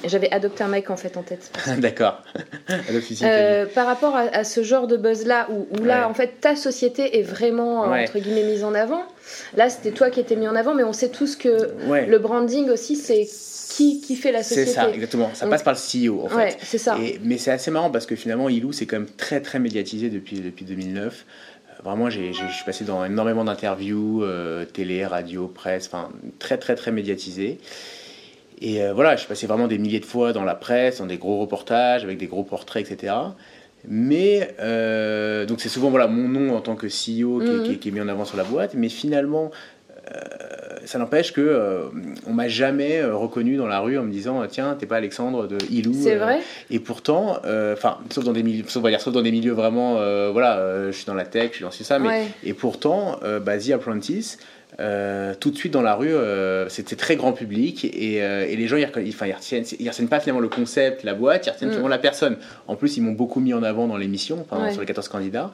J'avais adopté un mec en fait en tête. D'accord. par rapport à, ce genre de buzz là, où, où là, en fait, ta société est vraiment euh, entre guillemets mise en avant. Là, c'était toi qui étais mis en avant, mais on sait tous que le branding aussi, c'est qui, qui, fait la société. C'est ça, exactement. Ça passe par le CEO, en fait. c'est ça. mais c'est assez marrant parce que finalement, Ilou, c'est quand même très, très médiatisé depuis, depuis 2009. Euh, vraiment, je suis passé dans énormément d'interviews, euh, télé, radio, presse, enfin, très, très, très médiatisé. Et voilà, je suis passé vraiment des milliers de fois dans la presse, dans des gros reportages, avec des gros portraits, etc. Mais euh, donc c'est souvent voilà mon nom en tant que CEO mhm. qui, est mis en avant sur la boîte, mais finalement euh, ça n'empêche que euh, on m'a jamais reconnu dans la rue en me disant tiens t'es pas Alexandre de Ilou. C'est vrai. Et pourtant, enfin sauf dans des milieux, sauf, dire, sauf dans des milieux vraiment voilà, je suis dans la tech, je suis dans ça, mais et pourtant The Apprentice euh, tout de suite dans la rue, euh, c'était très grand public et, euh, et les gens ils, ils, retiennent, ils, retiennent, pas finalement le concept, la boîte, ils retiennent mm. la personne. En plus, ils m'ont beaucoup mis en avant dans l'émission, sur les 14 candidats.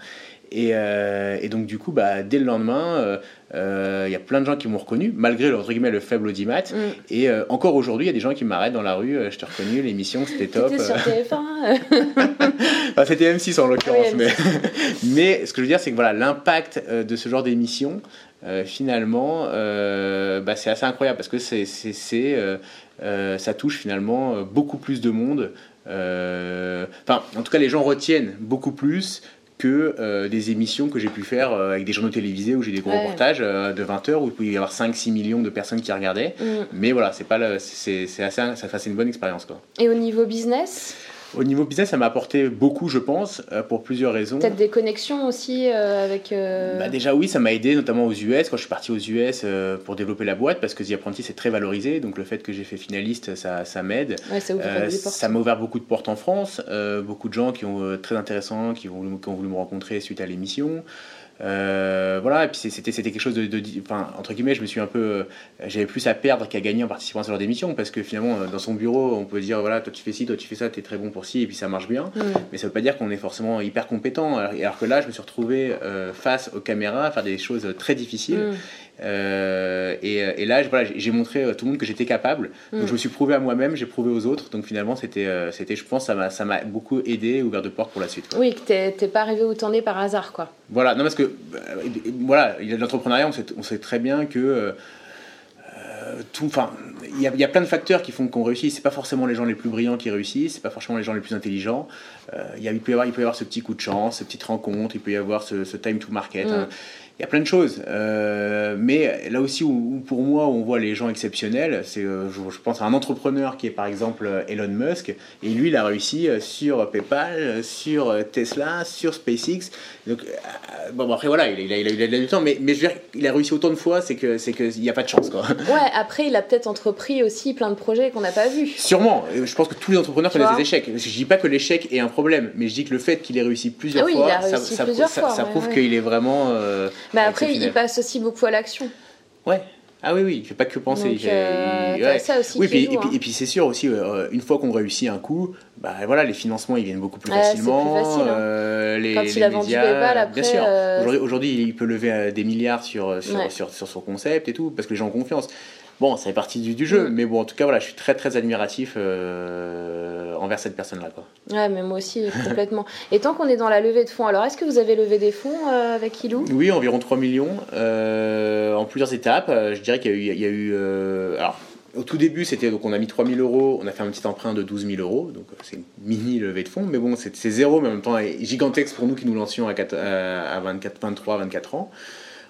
Et, et, donc, du coup, bah, dès le lendemain, il y a plein de gens qui m'ont reconnu, malgré entre guillemets, le faible audimat. Mm. Et encore aujourd'hui, il y a des gens qui m'arrêtent dans la rue je t'ai reconnu, l'émission, c'était top. C'était sur TF1 enfin, C'était M6 en l'occurrence. mais, mais ce que je veux dire, c'est que voilà, l'impact de ce genre d'émission, euh, finalement, euh, bah, c'est assez incroyable parce que c'est, euh, ça touche finalement beaucoup plus de monde. Enfin, en tout cas, les gens retiennent beaucoup plus que des émissions que j'ai pu faire avec des journaux télévisés où j'ai des gros reportages de 20 heures où il pouvait y avoir 5-6 millions de personnes qui regardaient. Mm. Mais voilà, c'est, pas c'est, c'est assez, ça, c'est une bonne expérience. Quoi. Et au niveau business? Au niveau business, ça m'a apporté beaucoup, je pense, euh, pour plusieurs raisons. Peut-être des connexions aussi euh, avec. Euh, bah déjà, oui, ça m'a aidé, notamment aux US, quand je suis parti aux US pour développer la boîte, parce que The Apprentice est très valorisé. Donc, le fait que j'ai fait finaliste, ça, ça m'aide. Ouais, ça, ça m'a ouvert beaucoup de portes en France. beaucoup de gens qui ont très intéressants, qui ont, qui ont voulu me rencontrer suite à l'émission. Euh, voilà, et puis c'était c'était quelque chose de, enfin, entre guillemets, je me suis un peu, euh, j'avais plus à perdre qu'à gagner en participant à ce genre d'émission, parce que finalement, euh, dans son bureau, on peut dire voilà, toi tu fais ci, toi tu fais ça, t'es très bon pour ci, et puis ça marche bien, mais ça veut pas dire qu'on est forcément hyper compétent. Alors, que là, je me suis retrouvé face aux caméras à faire des choses très difficiles. Euh, et, là, voilà, j'ai montré à tout le monde que j'étais capable. Donc, je me suis prouvé à moi-même, j'ai prouvé aux autres. Donc, finalement, c'était, euh, c'était je pense, ça m'a beaucoup aidé, ouvert de portes pour la suite. Oui, que t'es pas arrivé où t'en es par hasard, quoi. Voilà, non, parce que, euh, voilà, l'entrepreneuriat, on sait, on sait très bien que. tout, enfin, il y, a plein de facteurs qui font qu'on réussit. C'est pas forcément les gens les plus brillants qui réussissent, c'est pas forcément les gens les plus intelligents. il, y a, il, peut y avoir, il peut y avoir ce petit coup de chance, cette petite rencontre, il peut y avoir ce, time to market. Mm. Hein il y a plein de choses. Euh, mais là aussi, où, pour moi, on voit les gens exceptionnels, c'est, euh, je, pense à un entrepreneur qui est par exemple Elon Musk, et lui, il a réussi euh, sur PayPal, sur Tesla, sur SpaceX. Donc, bon, après, voilà, il, a, il, a, il a, du temps, mais, mais je veux dire, il a réussi autant de fois, c'est, que, c'est qu'il n'y a pas de chance. Quoi. Ouais, après, il a peut-être entrepris aussi plein de projets qu'on n'a pas vus. Sûrement. Je pense que tous les entrepreneurs connaissent des échecs. Je ne dis pas que l'échec est un problème, mais je dis que le fait qu'il ait réussi plusieurs ah fois, ça, ça, prouve qu'il est vraiment. Mais après, il passe aussi beaucoup à l'action. Ouais. Ah oui, oui, il ne fait pas que penser. Donc, euh, ça aussi oui, puis, et, puis, et, puis, c'est sûr aussi, euh, une fois qu'on réussit un coup, bah, voilà, les financements ils viennent beaucoup plus facilement. Plus facile, hein. euh, les, Quand il a vendu PayPal après. Bien sûr. Aujourd'hui, il peut lever des milliards sur sur, sur, sur, son concept et tout, parce que les gens ont confiance. Bon, ça fait partie du, du jeu, mm. mais bon, en tout cas, voilà, je suis très très admiratif euh, envers cette personne-là. Quoi. Ouais, mais moi aussi, complètement. Et tant qu'on est dans la levée de fonds, alors est-ce que vous avez levé des fonds euh, avec Ilou Oui, environ 3 millions, euh, en plusieurs étapes. je dirais qu'il y a eu. Il y a eu alors, au tout début, c'était donc on a mis 3000 euros, on a fait un petit emprunt de 12 000 euros, donc c'est une mini levée de fonds, mais bon, c'est zéro, mais en même temps gigantesque pour nous qui nous lancions à, 4, à 24, 23, 24 ans.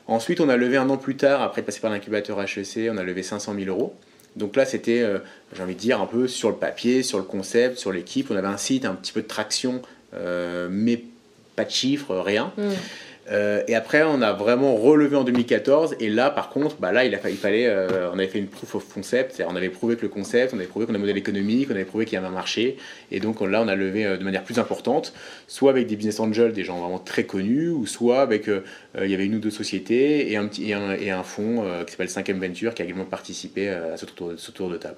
Ensuite, on a levé un an plus tard, après passer par l'incubateur HEC, on a levé 500 000 euros. Donc là, c'était, euh, j'ai envie de dire, un peu sur le papier, sur le concept, sur l'équipe. On avait un site, un petit peu de traction, euh, mais pas de chiffres, rien. Mm. Euh, et après, on a vraiment relevé en 2014. Et là, par contre, bah là, il, a, fallait, euh, on avait fait une proof of concept. On avait prouvé que le concept, on avait prouvé qu'on a un modèle économique, on avait prouvé qu'il y avait un marché. Et donc là, on a levé euh, de manière plus importante, soit avec des business angels, des gens vraiment très connus, ou soit avec, il y avait une ou deux sociétés et un, petit, et un, et fonds qui s'appelle 5M Venture qui a également participé à ce tour, ce tour de table.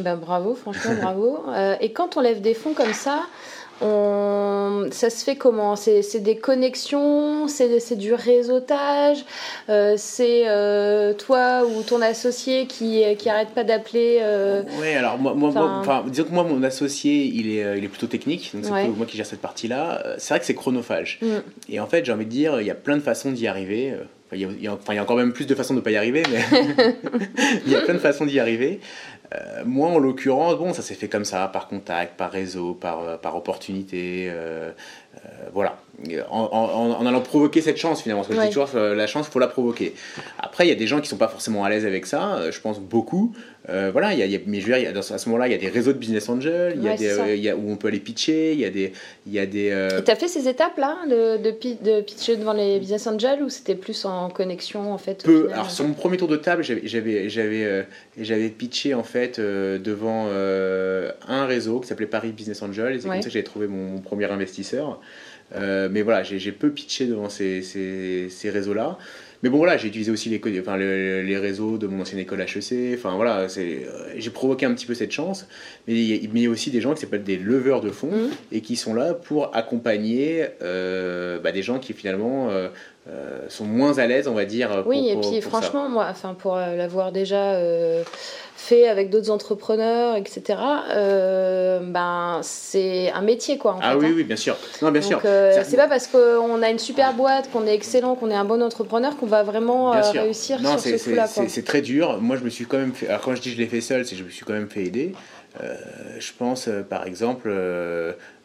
Ben, bravo, franchement, bravo. et quand on lève des fonds comme ça, on... Ça se fait comment? C'est des connexions, c'est du réseautage, euh, c'est euh, toi ou ton associé qui, qui arrête pas d'appeler. Euh... Oui, alors moi, moi, enfin... disons que moi, mon associé, il est, il est plutôt technique, donc c'est moi qui gère cette partie-là. C'est vrai que c'est chronophage. Mm. Et en fait, j'ai envie de dire, il y a plein de façons d'y arriver. il y, a, il y, a, encore même plus de façons de ne pas y arriver, mais il y a plein de façons d'y arriver. Euh, moi, en l'occurrence, bon, ça s'est fait comme ça, par contact, par réseau, par, euh, par opportunité. Euh, voilà. En, allant provoquer cette chance, finalement. Parce que je dis toujours, la chance, il faut la provoquer. Après, il y a des gens qui ne sont pas forcément à l'aise avec ça. Je pense beaucoup. Voilà, il y a, mais je veux dire, à ce moment-là, il y a des réseaux de business angels, il y a, où on peut aller pitcher, il y a des. Il y a des tu as fait ces étapes-là de, de, de, pitcher devant les business angels ou c'était plus en connexion en fait Peu. Alors, sur mon premier tour de table, j'avais pitché en fait euh, devant euh, un réseau qui s'appelait Paris Business Angel. Et c'est comme ça que j'ai trouvé mon, premier investisseur. Euh, mais voilà, j'ai peu pitché devant ces, ces, réseaux-là. Mais bon, voilà, j'ai utilisé aussi les, enfin, les, réseaux de mon ancienne école HEC. Enfin, voilà, j'ai provoqué un petit peu cette chance. Mais il y a aussi des gens qui s'appellent des leveurs de fonds mmh. et qui sont là pour accompagner bah, des gens qui finalement sont moins à l'aise, on va dire. oui, et puis franchement, moi, enfin, pour l'avoir déjà fait avec d'autres entrepreneurs, etc. Euh, ben c'est un métier quoi. En ah oui, hein. oui, bien sûr. Non, bien sûr. Euh, c'est pas parce qu'on a une super boîte, qu'on est excellent, qu'on est un bon entrepreneur qu'on va vraiment euh, réussir sur ce coup-là. C'est très dur. Moi, je me suis quand même fait. Alors quand je dis je l'ai fait seul, c'est que je me suis quand même fait aider. je pense par exemple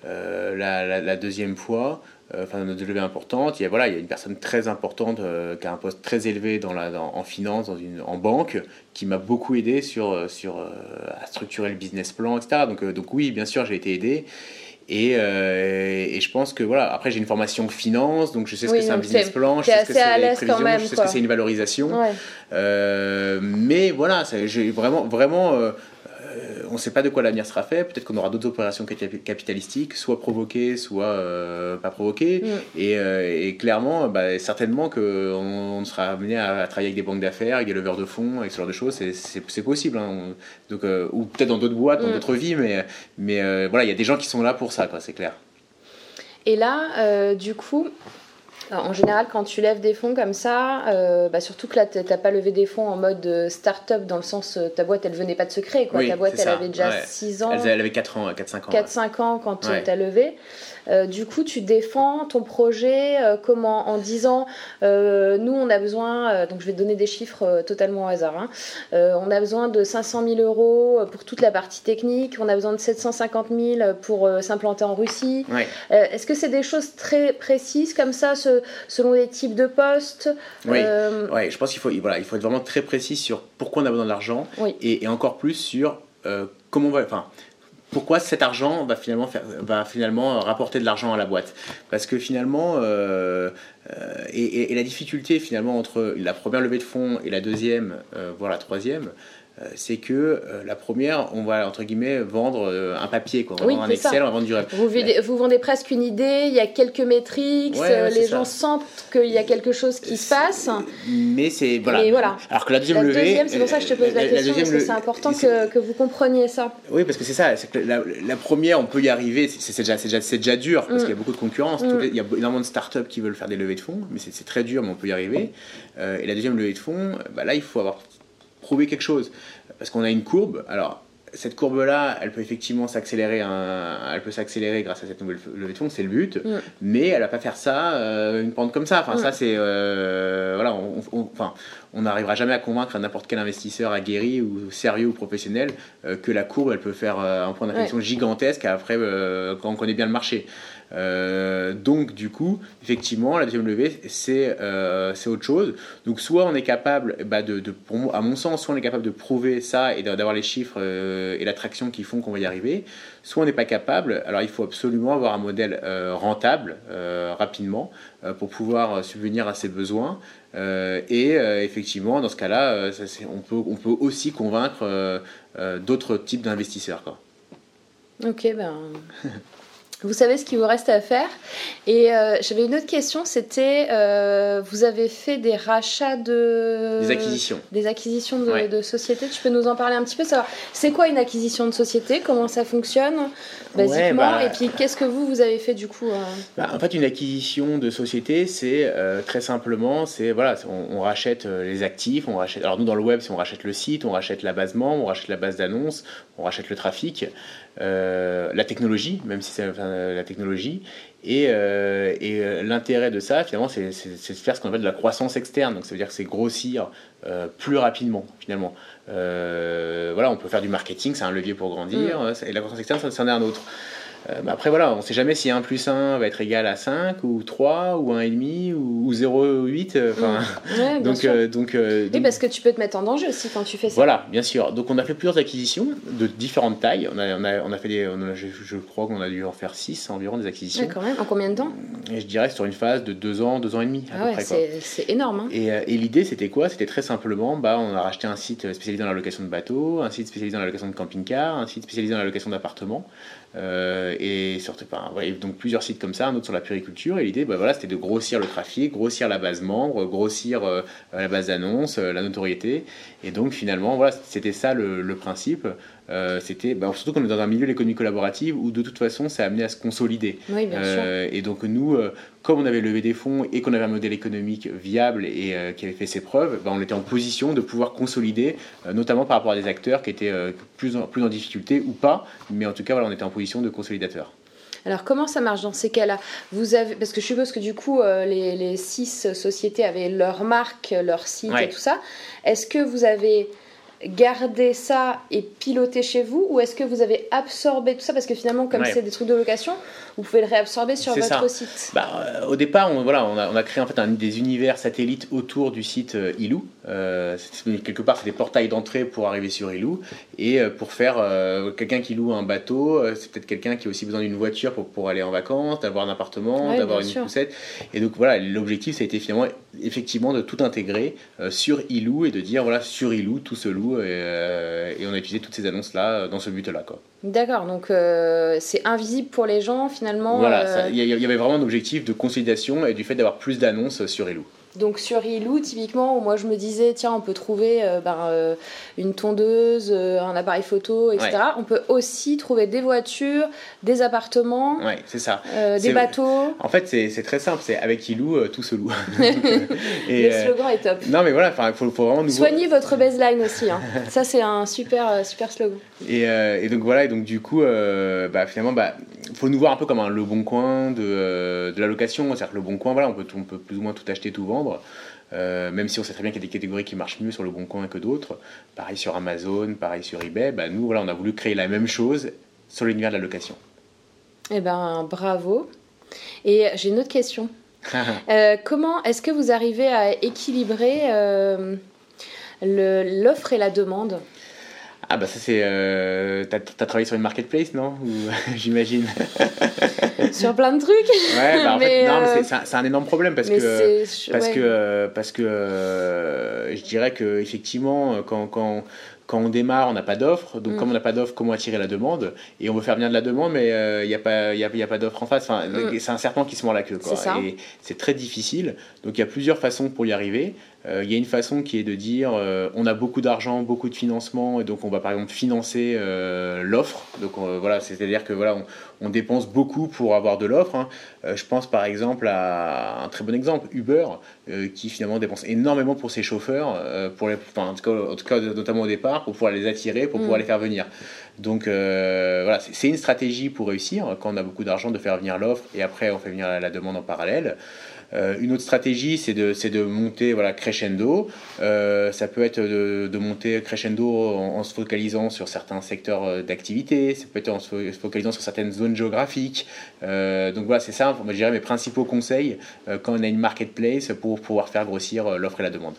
la, la, deuxième fois. Euh, enfin notre levée importante. Il y a, voilà, il y a une personne très importante euh, qui a un poste très élevé dans la, en finance, dans une, en banque, qui m'a beaucoup aidé sur, euh, sur, à structurer le business plan, etc. Donc, donc oui, bien sûr, j'ai été aidé. Et, et, je pense que voilà, après j'ai une formation finance, donc je sais ce que c'est un business plan, je sais ce que c'est les prévisions, je sais ce que c'est une valorisation. mais voilà, j'ai vraiment, vraiment euh, on ne sait pas de quoi l'avenir sera fait. Peut-être qu'on aura d'autres opérations capitalistiques, soit provoquées, soit euh, pas provoquées. Mm. Euh, et, clairement, bah, certainement qu'on on sera amené à, travailler avec des banques d'affaires, avec des leveurs de fonds, avec ce genre de choses. C'est possible. Hein. Donc, ou peut-être dans d'autres boîtes, dans mm. d'autres vies. Mais, mais voilà, il y a des gens qui sont là pour ça, c'est clair. Et là, du coup, en général, quand tu lèves des fonds comme ça, euh, bah, surtout que là, tu n'as pas levé des fonds en mode euh, start-up, dans le sens, euh, ta boîte, elle venait pas de se créer. Quoi. ta boîte, elle avait déjà 6 ans. Elle avait 4 ans, 4-5 ans. 4-5 ans quand tu as levé. Euh, du coup, tu défends ton projet euh, comment En disant, euh, nous, on a besoin, donc je vais te donner des chiffres totalement au hasard, hein. on a besoin de 500 000 euros pour toute la partie technique, on a besoin de 750 000 pour s'implanter en Russie. Est-ce que c'est des choses très précises comme ça, selon les types de postes Oui, je pense qu'il faut, voilà, il faut être vraiment très précis sur pourquoi on a besoin de l'argent et, encore plus sur comment on va. Enfin, pourquoi cet argent va finalement, faire, va finalement rapporter de l'argent à la boîte? Parce que finalement, euh, euh, et, la difficulté finalement entre la première levée de fonds et la deuxième, euh, voire la troisième, euh, c'est que euh, la première, on va entre guillemets vendre euh, un papier, quoi. On va vendre un Excel, on va vendre du Vous, vous, vendez presque une idée, il y a quelques métriques, les gens sentent qu'il y a quelque chose qui se passe. Mais c'est voilà. Alors que la deuxième levée, c'est pour ça que je te pose la, question, parce que c'est important que, que, vous compreniez ça. Oui, parce que c'est ça. Que la, première, on peut y arriver. C'est déjà, déjà, déjà dur parce mm. qu'il y a beaucoup de concurrence. Mm. il y a énormément de startups qui veulent faire des levées de fonds, mais c'est très dur, mais on peut y arriver. et la deuxième levée de fonds, bah là, il faut avoir prouver quelque chose. Parce qu'on a une courbe. Alors, cette courbe-là, elle peut effectivement s'accélérer, elle peut s'accélérer grâce à cette nouvelle levée de fonds, c'est le but, mm. mais elle va pas faire ça euh, une pente comme ça. Enfin, ça c'est euh, voilà, on, n'arrivera jamais à convaincre n'importe quel investisseur aguerri ou sérieux ou professionnel euh, que la courbe, elle peut faire un point d'inflexion gigantesque après quand on connaît bien le marché. Euh, donc, du coup, effectivement, la deuxième levée, c'est euh, autre chose. Donc, soit on est capable, bah, à mon sens, soit on est capable de prouver ça et d'avoir les chiffres euh, et l'attraction qui font qu'on va y arriver, soit on n'est pas capable. Alors, il faut absolument avoir un modèle rentable rapidement pour pouvoir subvenir à ses besoins. et effectivement, dans ce cas-là, on peut, on peut aussi convaincre d'autres types d'investisseurs. Ok, ben. Vous savez ce qu'il vous reste à faire. Et euh, j'avais une autre question, c'était, euh, vous avez fait des rachats de... Des acquisitions. Des acquisitions de, sociétés. Tu peux nous en parler un petit peu savoir C'est quoi une acquisition de société? Comment ça fonctionne Basiquement? Bah, et puis qu'est-ce que vous, vous avez fait du coup euh? bah, En fait, une acquisition de société, c'est très simplement, c'est voilà, on, rachète les actifs, on rachète... Alors nous, dans le web, on rachète le site, on rachète la base membre, on rachète la base d'annonces, on rachète le trafic. La technologie, même si c'est la technologie. Et, euh, et euh, l'intérêt de ça, finalement, c'est de faire ce qu'on appelle de la croissance externe. Donc ça veut dire que c'est grossir plus rapidement, finalement. voilà, on peut faire du marketing, c'est un levier pour grandir. Mm. Et la croissance externe, c'en est un autre. Euh, après, voilà, on ne sait jamais si 1 plus 1 va être égal à 5 ou 3 ou 1,5 ou, ou 0,8. Euh, mmh. donc, euh, donc, oui, parce que tu peux te mettre en danger aussi quand tu fais ça. Voilà, bien sûr. Donc, on a fait plusieurs acquisitions de différentes tailles. On a, on a, on a fait des, je, crois qu'on a dû en faire 6 environ des acquisitions. quand même. En combien de temps? Et je dirais sur une phase de 2 ans, 2 ans et demi. Ah ouais, c'est énorme. Hein. Et, et l'idée, c'était quoi? C'était très simplement, bah, on a racheté un site spécialisé dans la location de bateaux, un site spécialisé dans la location de camping-car, un site spécialisé dans la location d'appartements. Euh, et surtout, donc plusieurs sites comme ça, un autre sur la puriculture. Et l'idée, bah, voilà, c'était de grossir le trafic, grossir la base membre, grossir euh, la base d'annonce, euh, la notoriété. Et donc finalement, voilà, c'était ça le principe. Euh, c'était bah, surtout qu'on est dans un milieu de l'économie collaborative où de toute façon ça a amené à se consolider. Euh, et donc nous, euh, comme on avait levé des fonds et qu'on avait un modèle économique viable et qui avait fait ses preuves, bah, on était en position de pouvoir consolider, notamment par rapport à des acteurs qui étaient plus, en, plus en difficulté ou pas, mais en tout cas voilà, on était en position de consolidateur. Alors comment ça marche dans ces cas-là? Vous avez parce que je suppose que du coup les, les, six sociétés avaient leur marque, leur site et tout ça. Est-ce que vous avez garder ça et piloter chez vous ou est-ce que vous avez absorbé tout ça? Parce que finalement comme c'est des trucs de location vous pouvez le réabsorber sur votre site. Bah, euh, au départ on, voilà, on, a, on a créé en fait un, des univers satellites autour du site euh, Ilou. Euh, quelque part c'est des portails d'entrée pour arriver sur Ilou. Et pour faire quelqu'un qui loue un bateau c'est peut-être quelqu'un qui a aussi besoin d'une voiture pour, pour aller en vacances d'avoir un appartement d'avoir une poussette. Et donc voilà l'objectif ça a été finalement effectivement de tout intégrer sur Ilou et de dire voilà sur Ilou tout se loue euh, et, on a utilisé toutes ces annonces-là euh, dans ce but-là. D'accord, donc euh, c'est invisible pour les gens finalement. Voilà, il y, avait vraiment un objectif de consolidation et du fait d'avoir plus d'annonces sur Elou. Donc sur Ilou, typiquement, moi je me disais, tiens, on peut trouver euh, ben, euh, une tondeuse, euh, un appareil photo, etc. On peut aussi trouver des voitures, des appartements, c'est ça. des bateaux. En fait, c'est très simple, c'est avec Ilou, tout se loue. Le slogan est top. Non, mais voilà, il faut, faut, vraiment nous... Soignez votre baseline aussi, hein. ça c'est un super, super slogan. Et, et, donc voilà, et donc du coup, bah, finalement, bah, faut nous voir un peu comme un Le Bon Coin de, de la location. C'est-à-dire que Le Bon Coin, voilà, on peut, on peut plus ou moins tout acheter, tout vendre. Euh, même si on sait très bien qu'il y a des catégories qui marchent mieux sur le bon coin que d'autres. Pareil sur Amazon, pareil sur eBay. Bah, nous, voilà, on a voulu créer la même chose sur l'univers de la location. Eh ben, bravo. Et j'ai une autre question. Euh, comment est-ce que vous arrivez à équilibrer euh, l'offre et la demande? Ah bah ça c'est... Euh, t'as, as travaillé sur une marketplace, non? J'imagine. sur plein de trucs. Ouais, bah en fait, non, mais c'est, c'est, un, énorme problème parce que... Parce que, parce que je dirais que effectivement, quand, quand, quand on démarre, on n'a pas d'offre. Donc, mm. comme on n'a pas d'offre, comment attirer la demande? Et on veut faire bien de la demande, mais il euh, n'y a pas, y a, y a pas d'offre en face. Enfin, mm. C'est un serpent qui se mord la queue. Quoi. Et c'est très difficile. Donc, il y a plusieurs façons pour y arriver. Euh, il y a une façon qui est de dire euh, on a beaucoup d'argent, beaucoup de financement, et donc on va par exemple financer euh, l'offre. Donc voilà, c'est-à-dire que voilà, on, dépense beaucoup pour avoir de l'offre. Hein. je pense par exemple à un très bon exemple, Uber, qui finalement dépense énormément pour ses chauffeurs, pour les, en, tout cas, notamment au départ, pour pouvoir les attirer, pour pouvoir mm. les faire venir. Donc voilà, c'est une stratégie pour réussir quand on a beaucoup d'argent de faire venir l'offre et après on fait venir la demande en parallèle. Euh, une autre stratégie, c'est de, monter voilà, crescendo. Euh, ça peut être de, monter crescendo en, se focalisant sur certains secteurs euh, d'activité, ça peut être en se focalisant sur certaines zones géographiques. donc voilà, c'est ça, je dirais, mes principaux conseils quand on a une marketplace pour pouvoir faire grossir l'offre et la demande.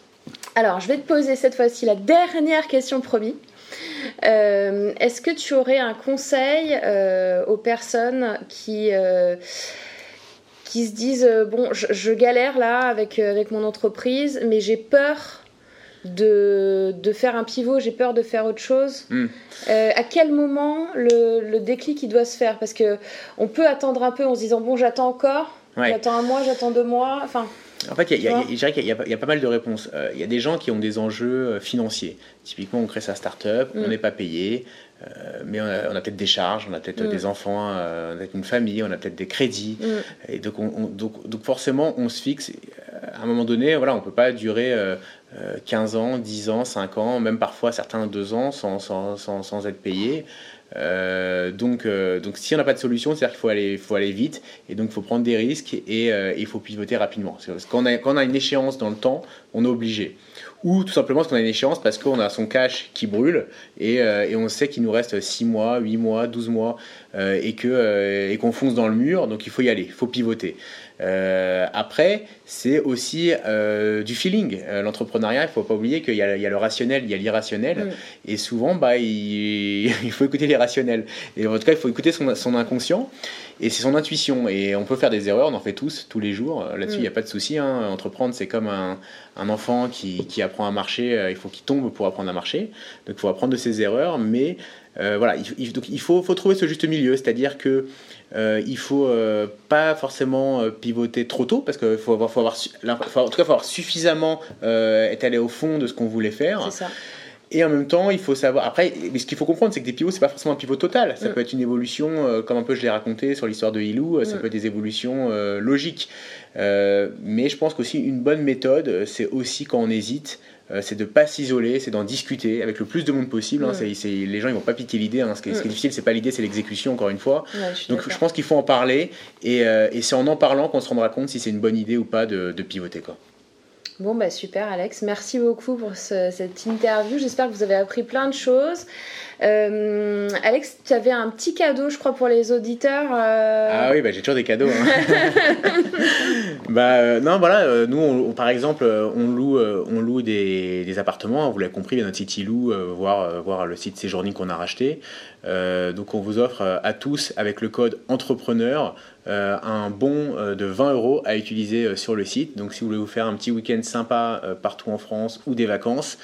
Alors, je vais te poser cette fois-ci la dernière question promis. Est-ce que tu aurais un conseil aux personnes qui qui se disent euh, bon, je, galère là avec, euh, avec mon entreprise, mais j'ai peur de, de, faire un pivot, j'ai peur de faire autre chose. Hmm. Euh, à quel moment le, le, déclic il doit se faire? Parce que on peut attendre un peu en se disant bon, j'attends encore, j'attends un mois, j'attends deux mois. Enfin, en fait, il y, a, pas mal de réponses. Il y a des gens qui ont des enjeux financiers. Typiquement, on crée sa start-up, on hmm. n'est pas payé, euh, mais on a, peut-être des charges, on a peut-être mm. des enfants, euh, on a peut-être une famille, on a peut-être des crédits. Mm. Et donc, donc, donc, forcément, on se fixe. À un moment donné, voilà, on ne peut pas durer 15 euh, ans, 10 ans, 5 ans, même parfois certains 2 ans sans, sans, sans, sans être payé. Donc, donc, si on n'a pas de solution, c'est-à-dire qu'il faut aller, faut aller vite et donc il faut prendre des risques et il faut pivoter rapidement. Quand on a une échéance dans le temps, on est obligé ou tout simplement parce qu'on a une échéance parce qu'on a son cash qui brûle et, euh, et on sait qu'il nous reste 6 mois, 8 mois, 12 mois euh, et qu'on euh, et qu'on fonce dans le mur, donc il faut y aller, il faut pivoter. après, c'est aussi du feeling. L'entrepreneuriat, il ne faut pas oublier qu'il y, y, a le rationnel, il y a l'irrationnel. Et souvent, bah, il, il, faut écouter l'irrationnel. Et en tout cas, il faut écouter son, son inconscient. Et c'est son intuition. Et on peut faire des erreurs, on en fait tous, tous les jours. Là-dessus, il n'y a mm. pas de souci. Hein. Entreprendre, c'est comme un, un enfant qui, qui, apprend à marcher. Euh, il faut qu'il tombe pour apprendre à marcher. Donc, il faut apprendre de ses erreurs. Mais euh, voilà, il, donc, il faut, faut, trouver ce juste milieu. C'est-à-dire que euh, il faut euh, pas forcément pivoter trop tôt parce qu'il faut avoir, faut avoir, en tout cas, faut avoir suffisamment être allé au fond de ce qu'on voulait faire. C'est ça. Et en même temps, il faut savoir. Après, ce qu'il faut comprendre, c'est que des pivots, c'est pas forcément un pivot total. Ça mm. peut être une évolution, euh, comme un peu je l'ai raconté sur l'histoire de Hilou, euh, ça mm. peut être des évolutions euh, logiques. mais je pense qu'aussi, une bonne méthode, c'est aussi quand on hésite, c'est de pas s'isoler, c'est d'en discuter avec le plus de monde possible. Hein. Mm. les gens ils vont pas piquer l'idée. Hein. Ce, qui est difficile, c'est pas l'idée, c'est l'exécution encore une fois. Donc je pense qu'il faut en parler et, et c'est en en parlant qu'on se rendra compte si c'est une bonne idée ou pas de, de pivoter quoi. Bon, bah super Alex, merci beaucoup pour cette interview. J'espère que vous avez appris plein de choses. Euh, Alex, tu avais un petit cadeau, je crois, pour les auditeurs. Euh. Ah oui, bah, j'ai toujours des cadeaux. Hein. bah, euh, non, voilà, nous, par exemple, on loue, on loue des, des appartements. Vous l'avez compris, il y a notre site Ilou, voir, voir le site Séjourning qu'on a racheté. donc, on vous offre à tous, avec le code entrepreneur, euh, un bon euh, de 20 euros à utiliser euh, sur le site. Donc si vous voulez vous faire un petit week-end sympa partout en France ou des vacances,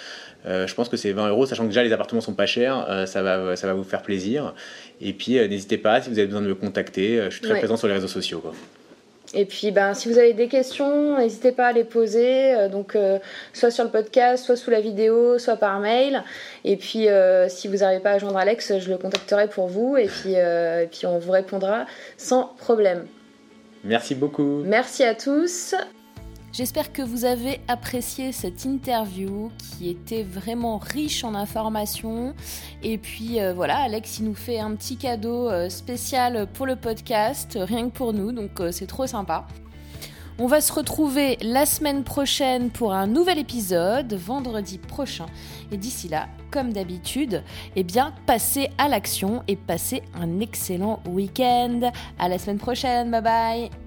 je pense que c'est 20 euros, sachant que déjà les appartements sont pas chers, ça, va, ça va vous faire plaisir. Et puis n'hésitez pas, si vous avez besoin de me contacter, je suis très présent sur les réseaux sociaux. Quoi. Et puis, ben, si vous avez des questions, n'hésitez pas à les poser, euh, donc euh, soit sur le podcast, soit sous la vidéo, soit par mail. Et puis, euh, si vous n'arrivez pas à joindre Alex, je le contacterai pour vous, et puis, et puis on vous répondra sans problème. Merci beaucoup. Merci à tous. J'espère que vous avez apprécié cette interview qui était vraiment riche en informations. Et puis euh, voilà, Alex, il nous fait un petit cadeau euh, spécial pour le podcast, rien que pour nous, donc euh, c'est trop sympa. On va se retrouver la semaine prochaine pour un nouvel épisode, vendredi prochain. Et d'ici là, comme d'habitude, eh bien, passez à l'action et passez un excellent week-end. À la semaine prochaine, bye bye